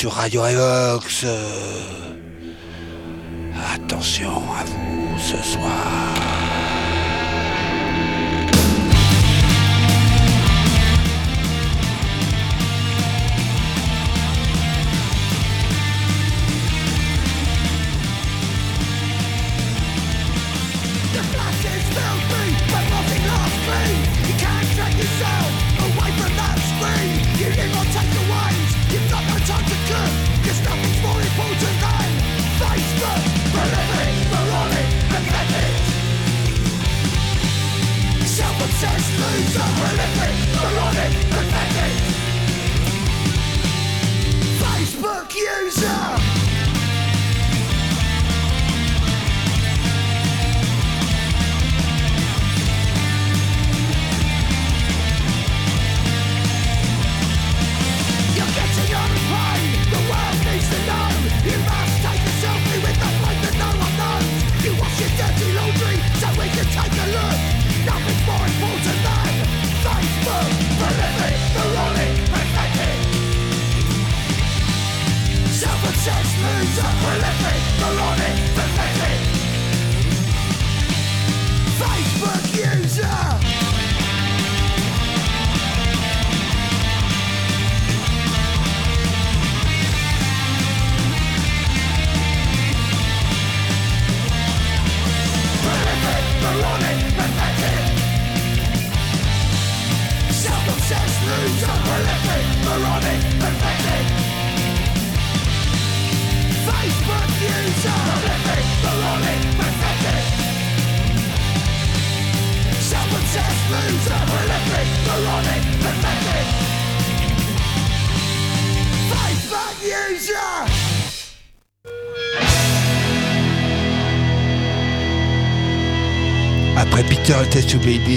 sur Radio Evox. Euh, attention à vous ce soir.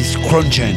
is crunching.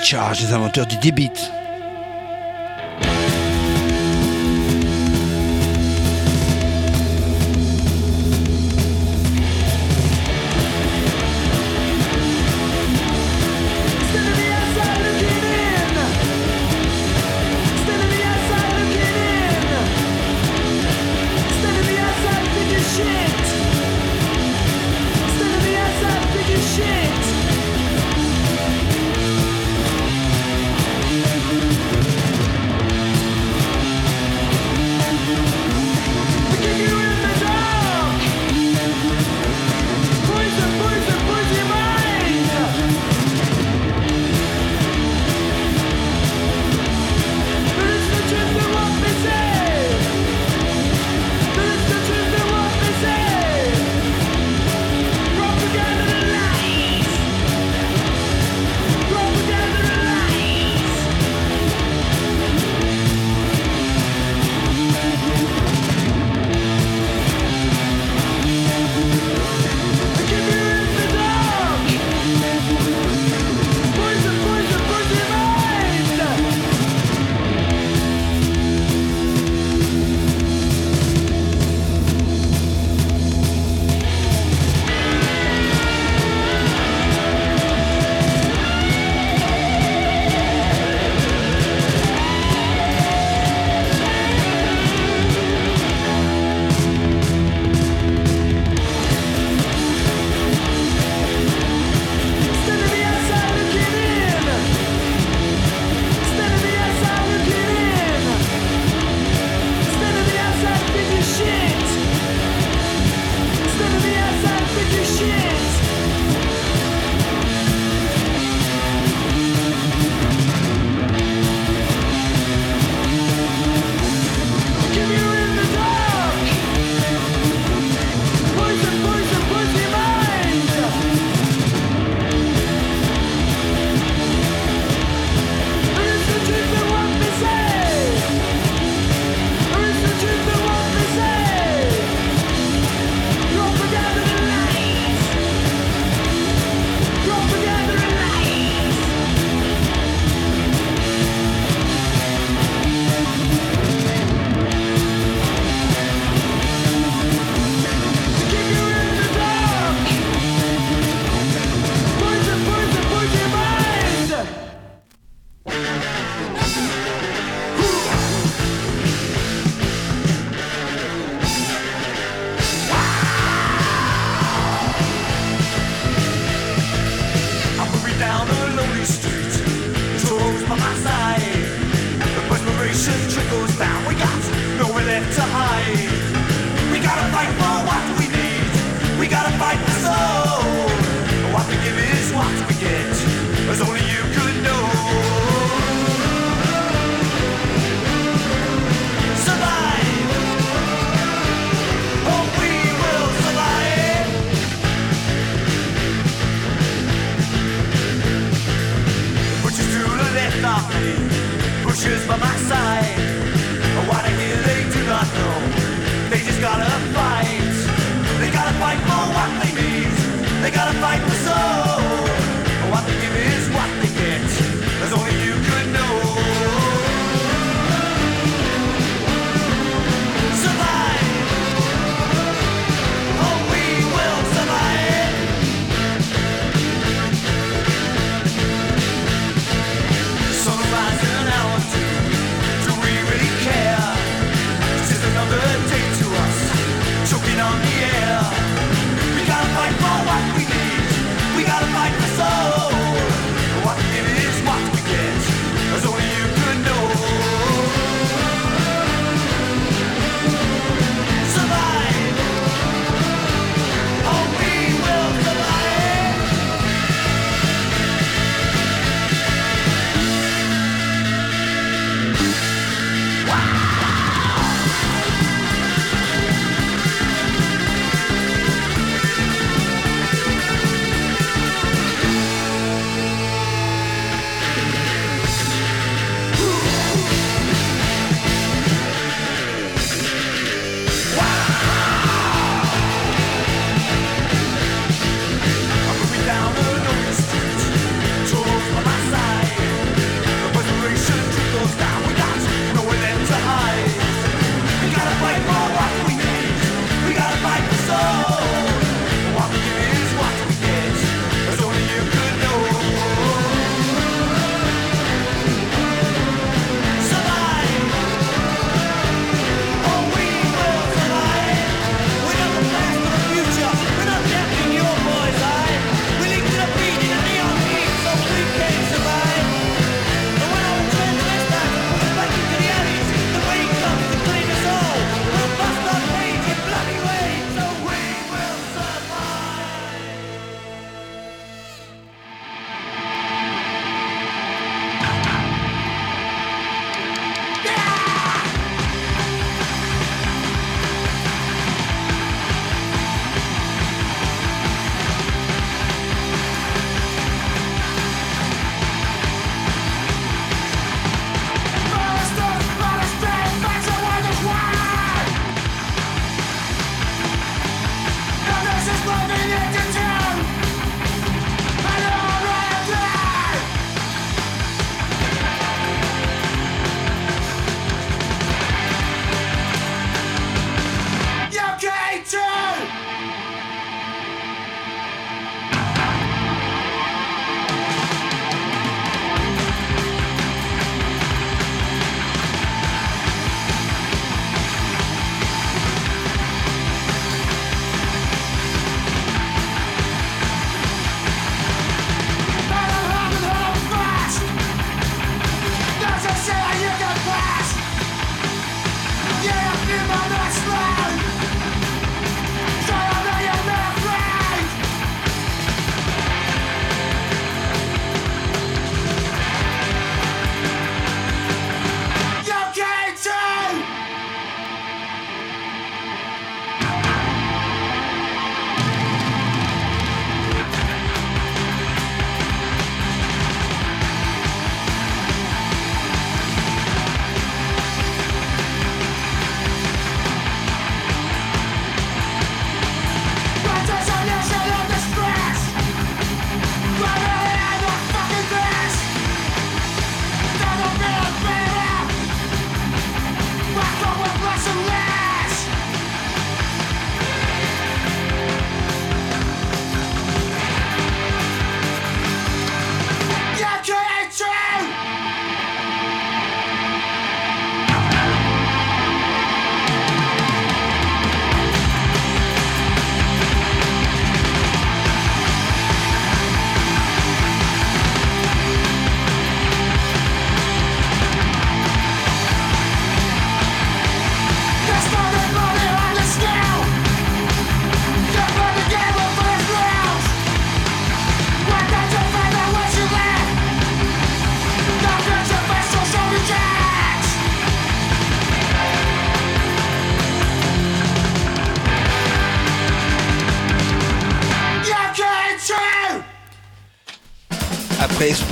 Charge, les inventeurs du débit.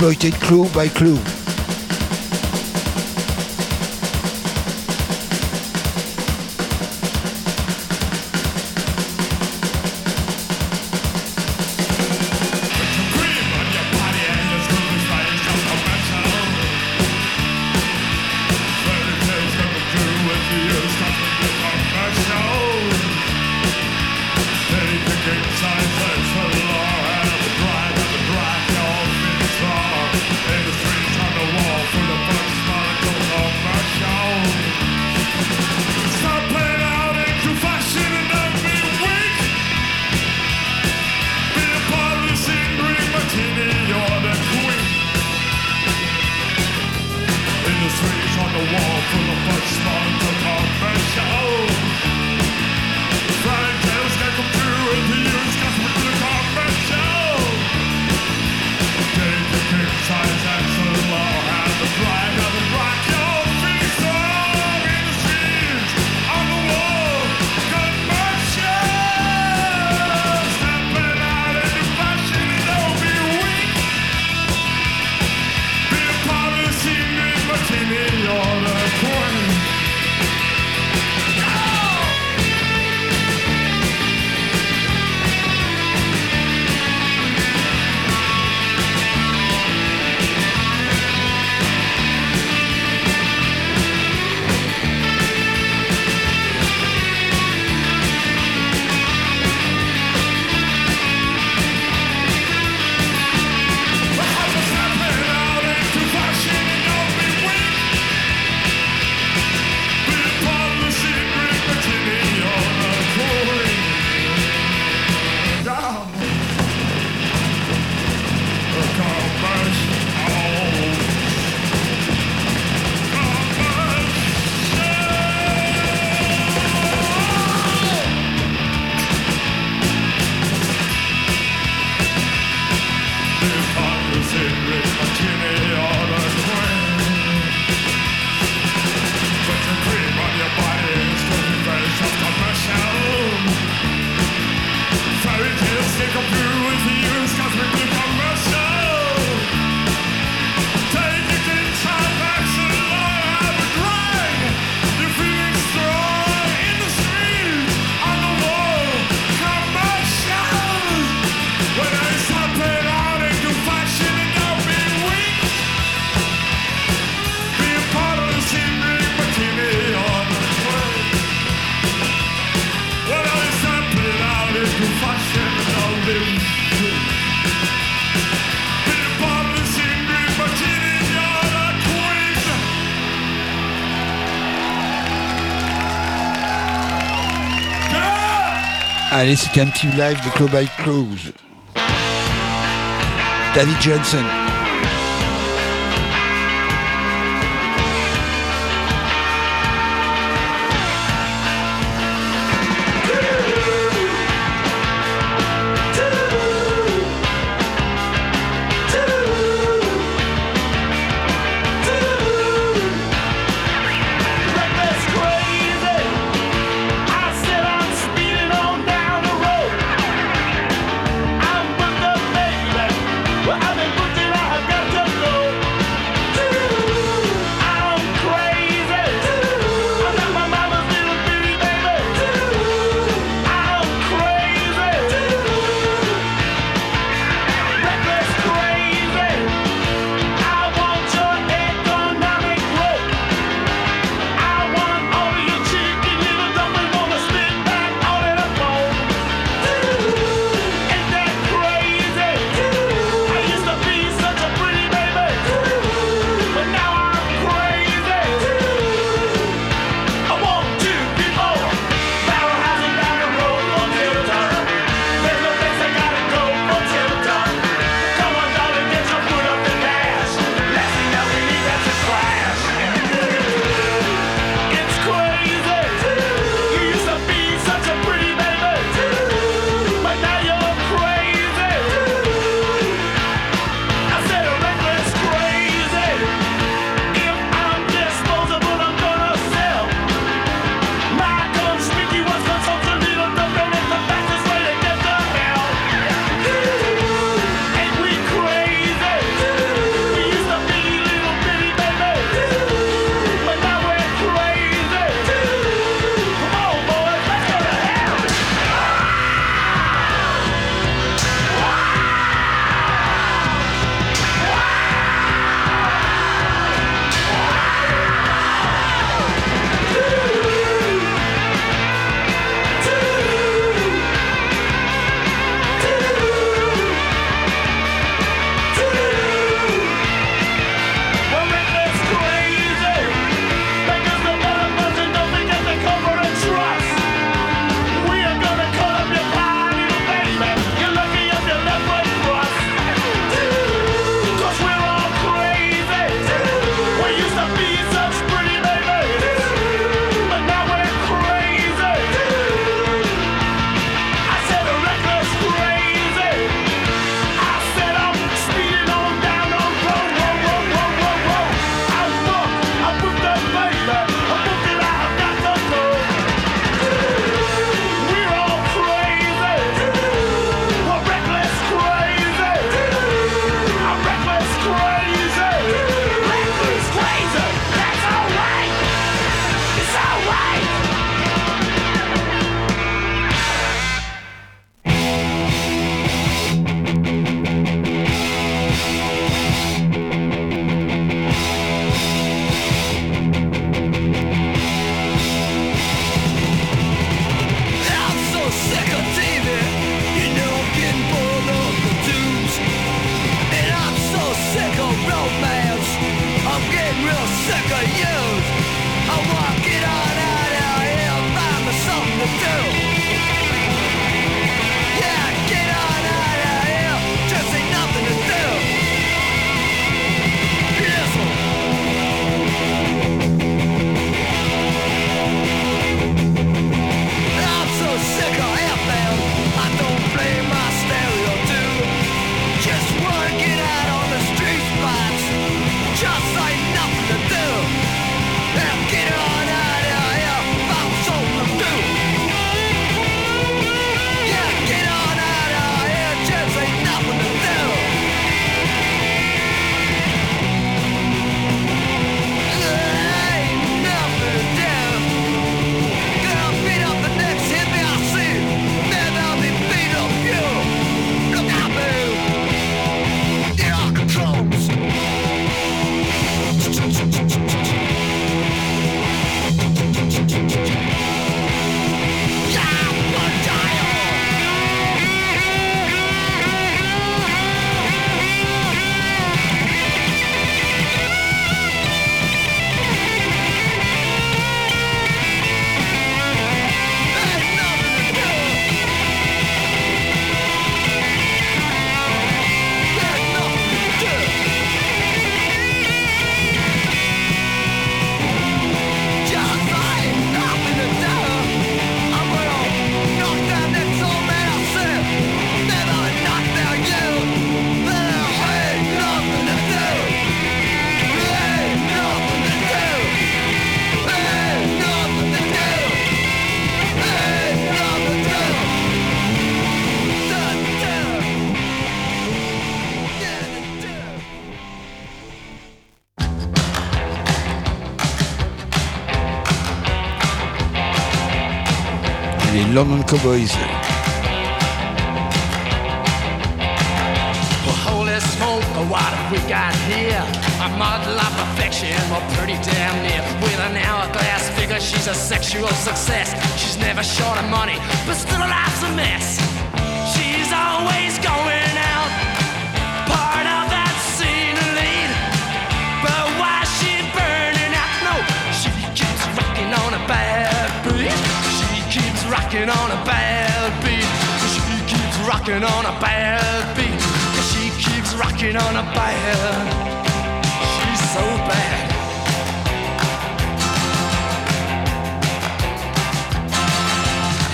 exploited clue by clue. Allez, c'est un petit live de by Close. David Johnson. London Cowboys. holy smoke, what have we got here? A model of perfection, well, pretty damn near. With an hourglass figure, she's a sexual success. She's never short of money, but still her life's a mess. She's always going. rocking on a bad beat. she keeps rocking on a bad beat. she keeps rocking on a bad. She's so bad.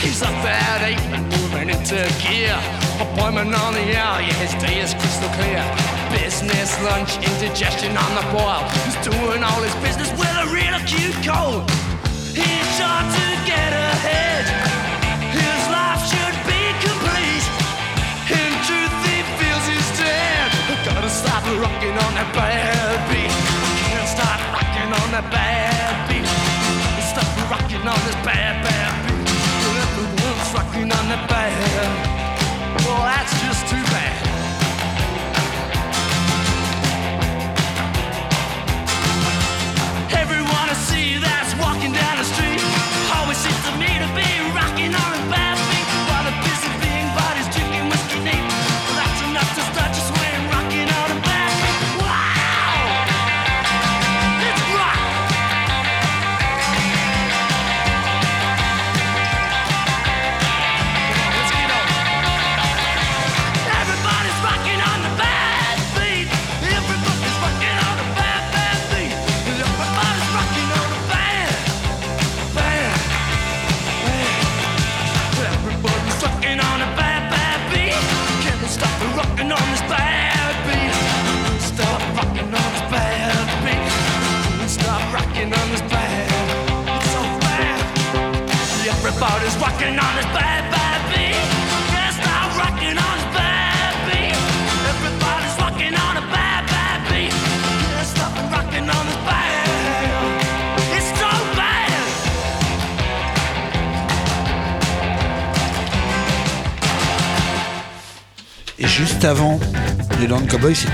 He's up at eight moving into gear. Appointment on the hour, yeah, his day is crystal clear. Business lunch, indigestion on the boil. He's doing all his business with a real acute cold. He's tried to get ahead. rocking on that bad beat. I can't stop rocking on that bad beat. Stop rocking on this bad, bad beat. Well, everyone's rocking on that bad. Well, that's just too bad.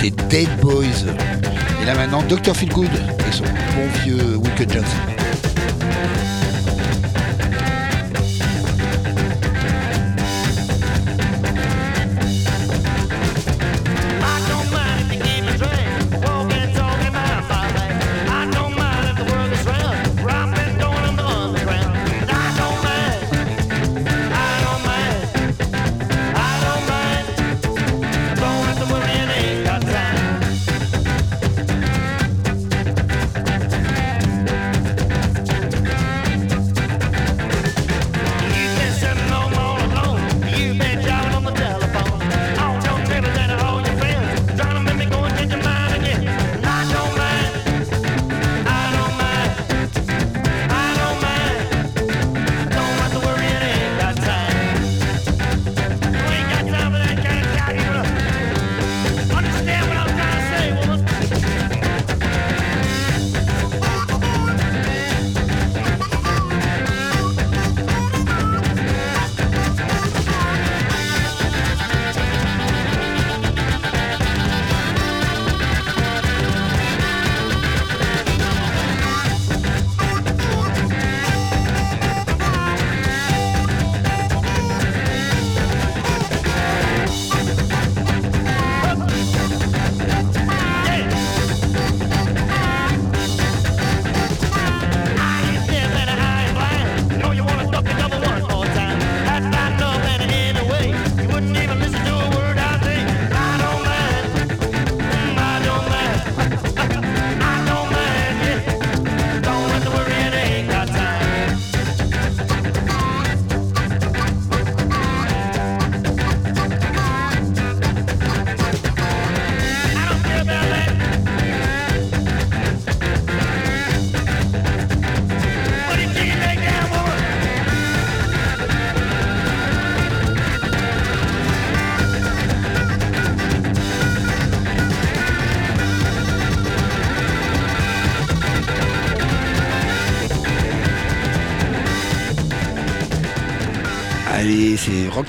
les Dead Boys. Et là maintenant, Dr. Good et son bon vieux Wicked Johnson.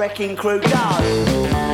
wrecking crew does.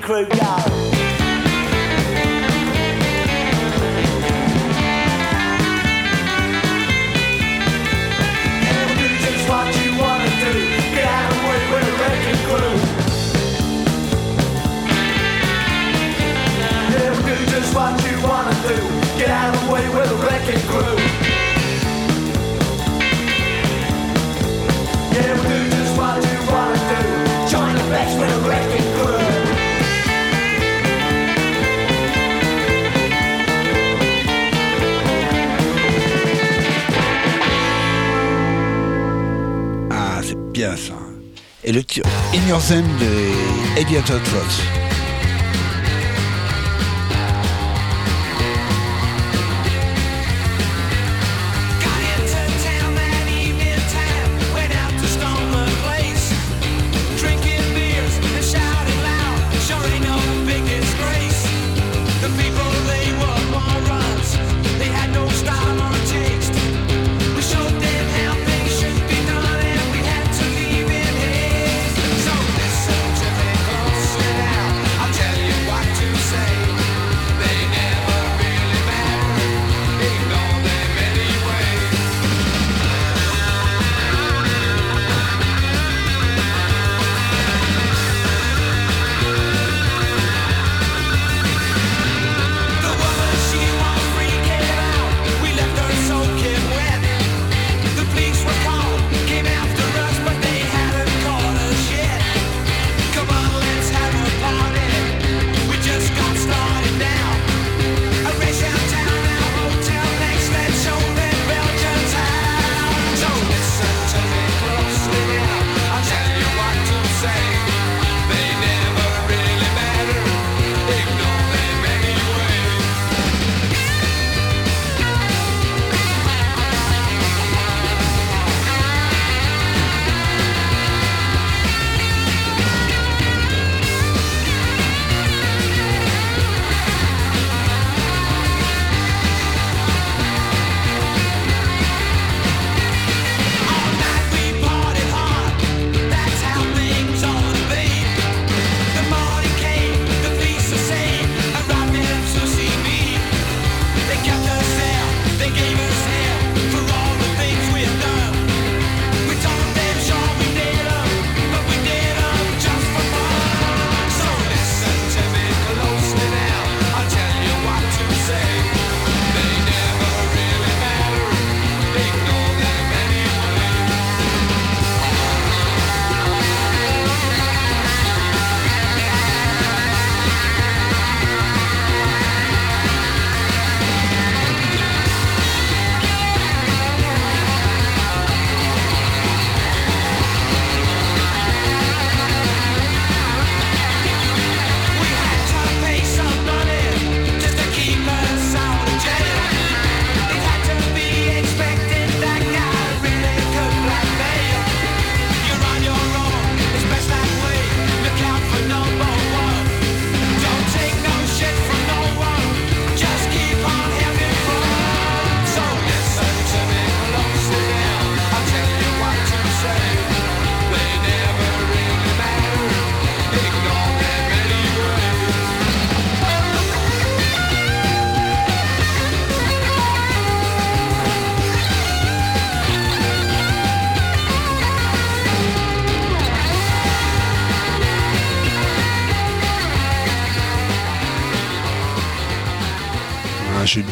Crew, go. et le In Your Zen de Eddie Atwood.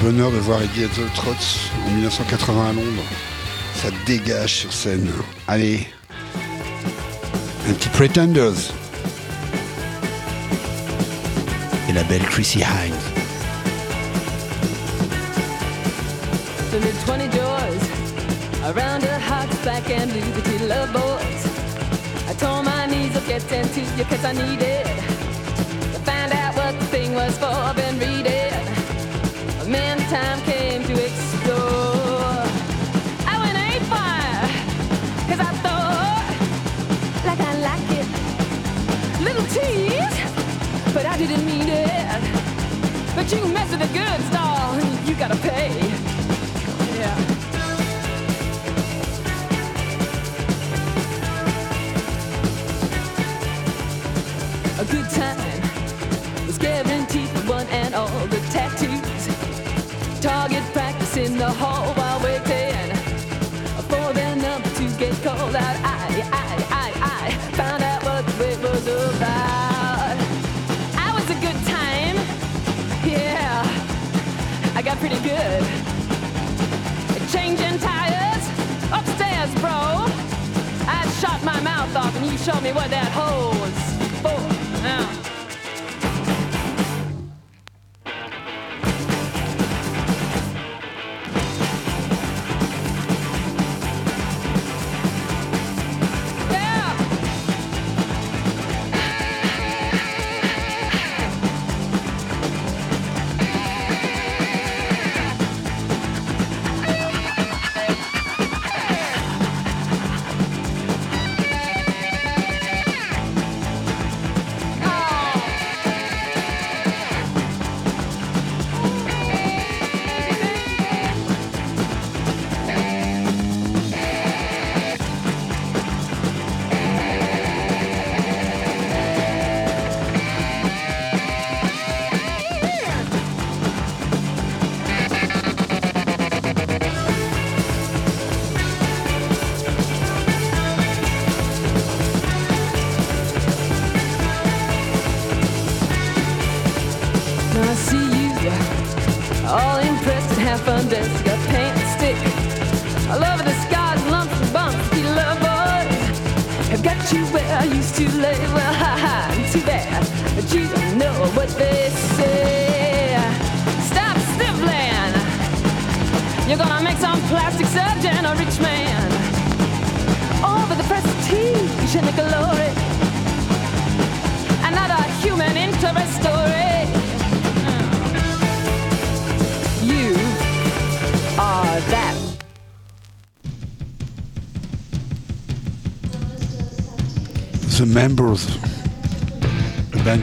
bonheur de voir Iggy Trotz en 1980 à Londres. Ça dégage sur scène. Allez, un petit Pretenders. Et la belle Chrissy Hines. There's 20 doors around hot back and I tore my knees up getting to you cause I needed to find out what the thing was for. I've been reading. man, time came to explore. I went I thought, like I it. Little tease, but I didn't it. But you mess with a good you gotta pay. Yeah. a good time was guaranteed for one and all the tattoos target practice in the hall while waiting for their number to get called out. I, I, I, I found out what the wait was about. I was a good time, yeah. I got pretty good. Changing tires upstairs, bro. I shot my mouth off, and you showed me what that holds.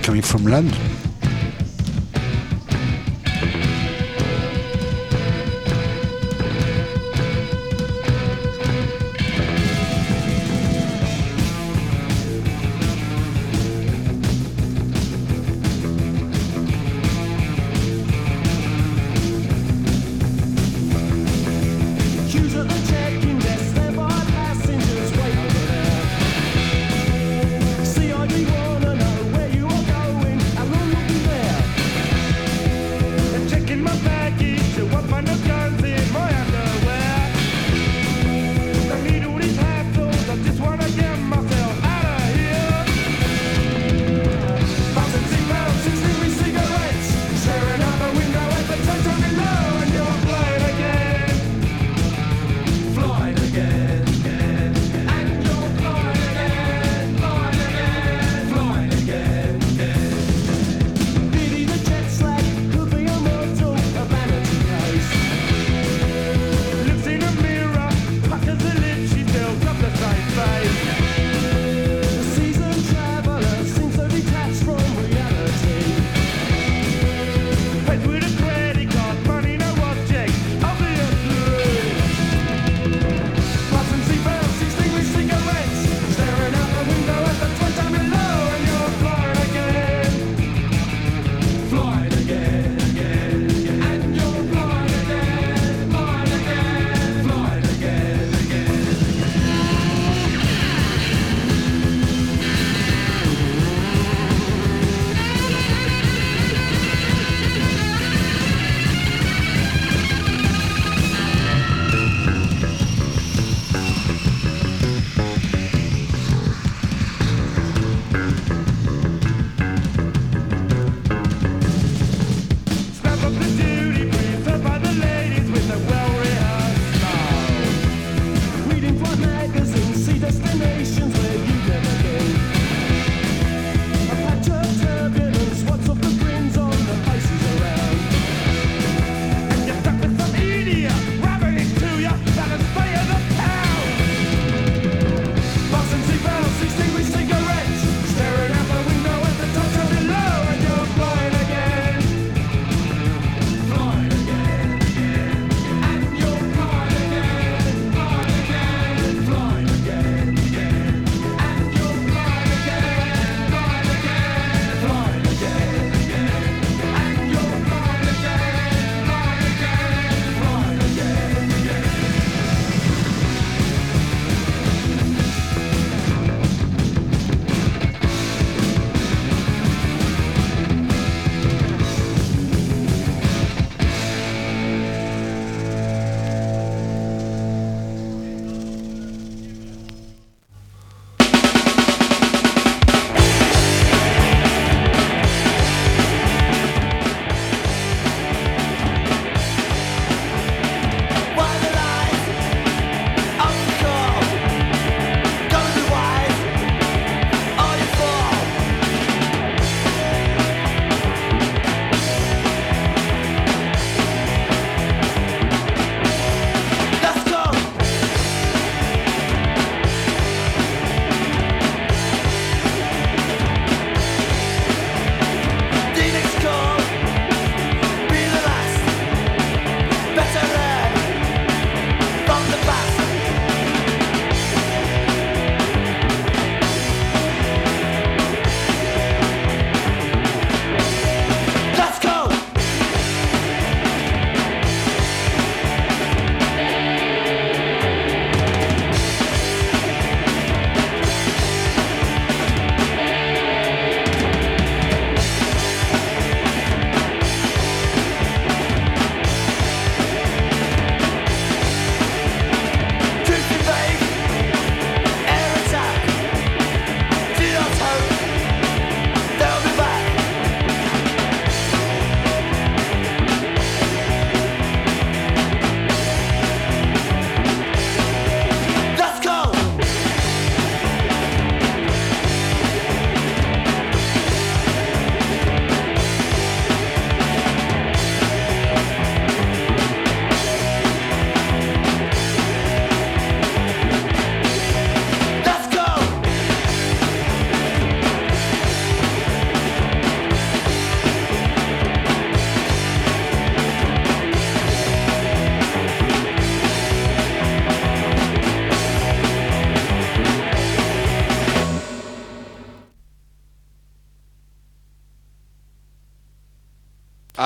coming from London.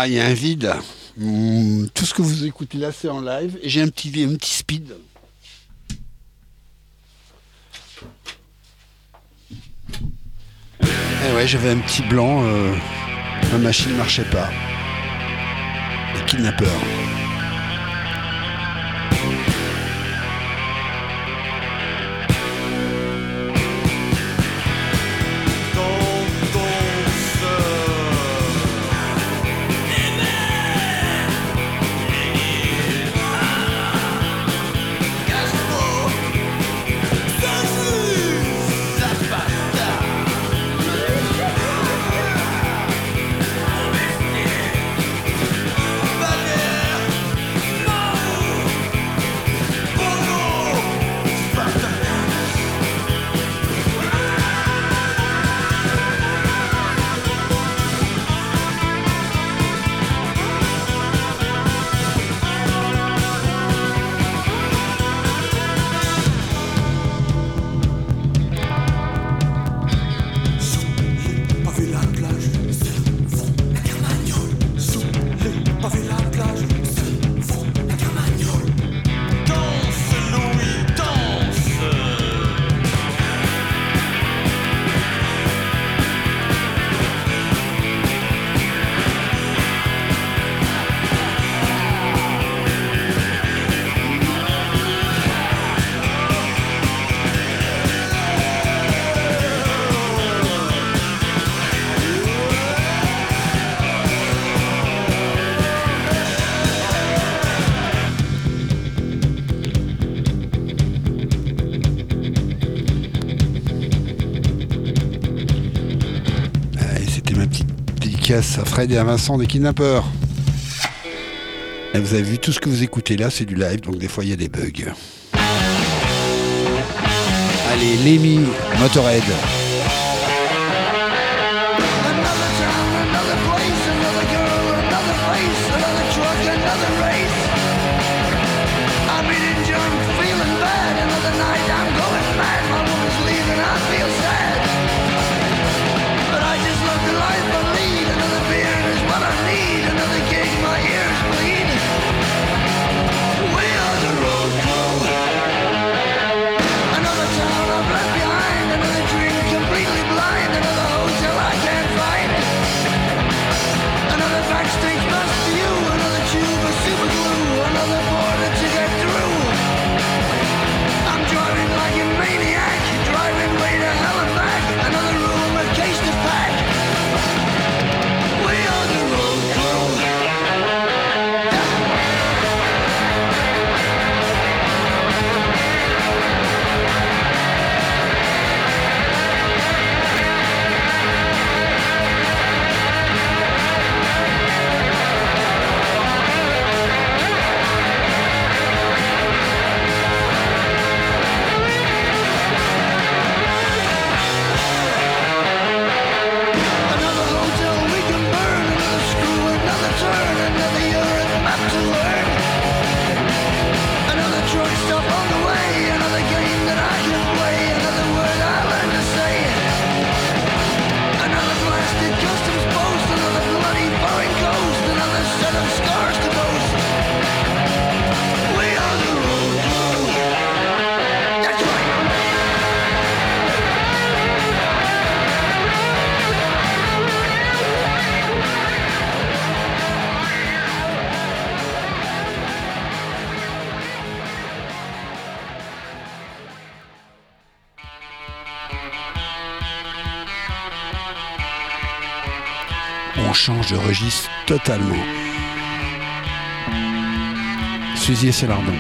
il y a un vide. Mm, tout ce que vous écoutez là, c'est en live. Et j'ai un petit, un petit speed. Et eh ouais, j'avais un petit blanc. Euh, ma machine ne marchait pas. Et kidnappeur. à Fred et à Vincent des Kidnappeurs. vous avez vu, tout ce que vous écoutez là, c'est du live, donc des fois il y a des bugs. Allez, Lémi, Motorhead. je registre totalement. Suzy et Célardon.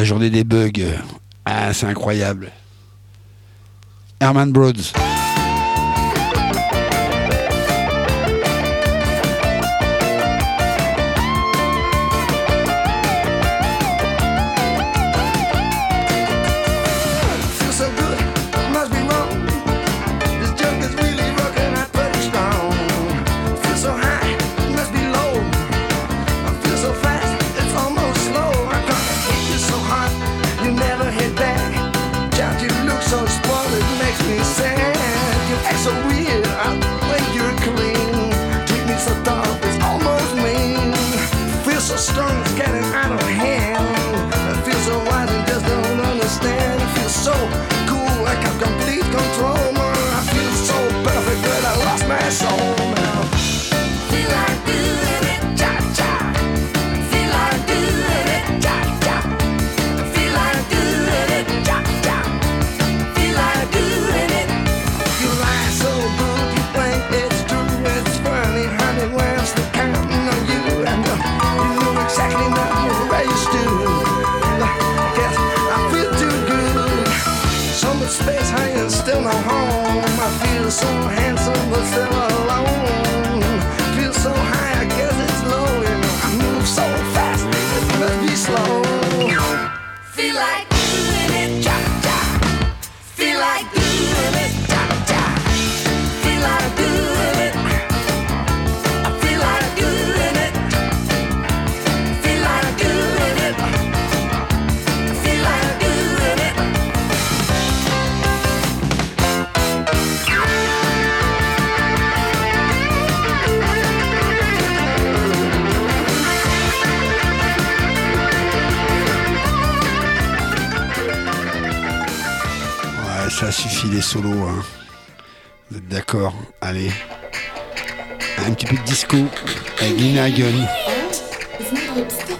la journée des bugs. Ah, c'est incroyable. Herman Broads.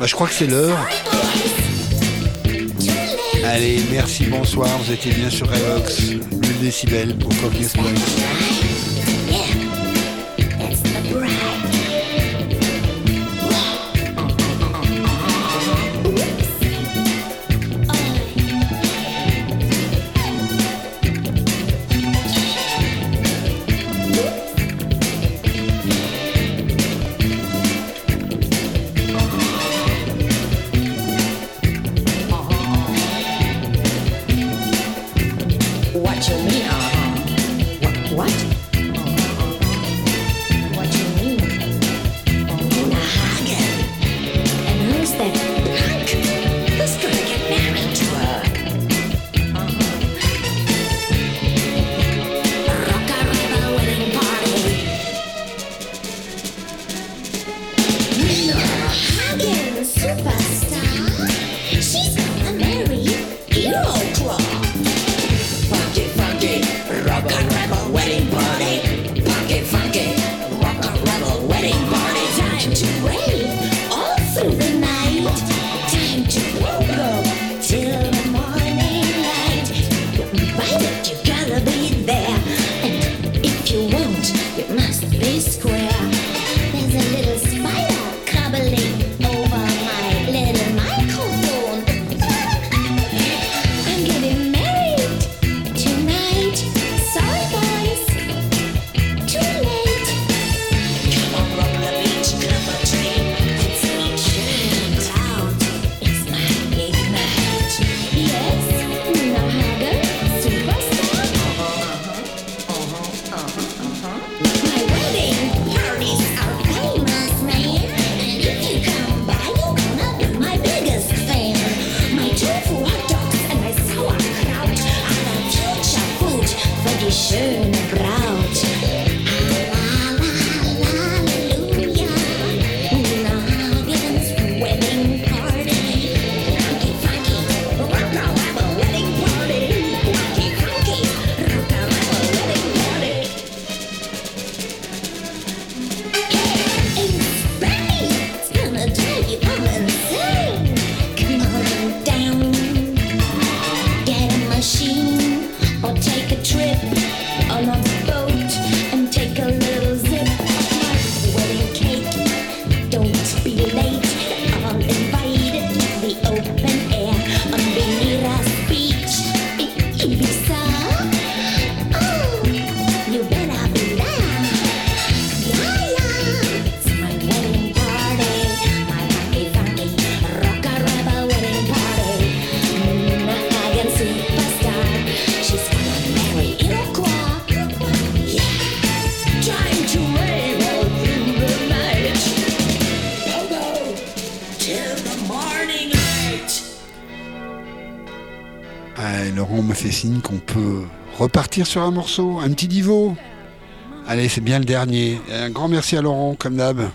Bah, je crois que c'est l'heure. Allez, merci, bonsoir. Vous étiez bien sur Revox, 1 décibel pour Cognos. sur un morceau, un petit divot Allez, c'est bien le dernier. Un grand merci à Laurent, comme d'hab.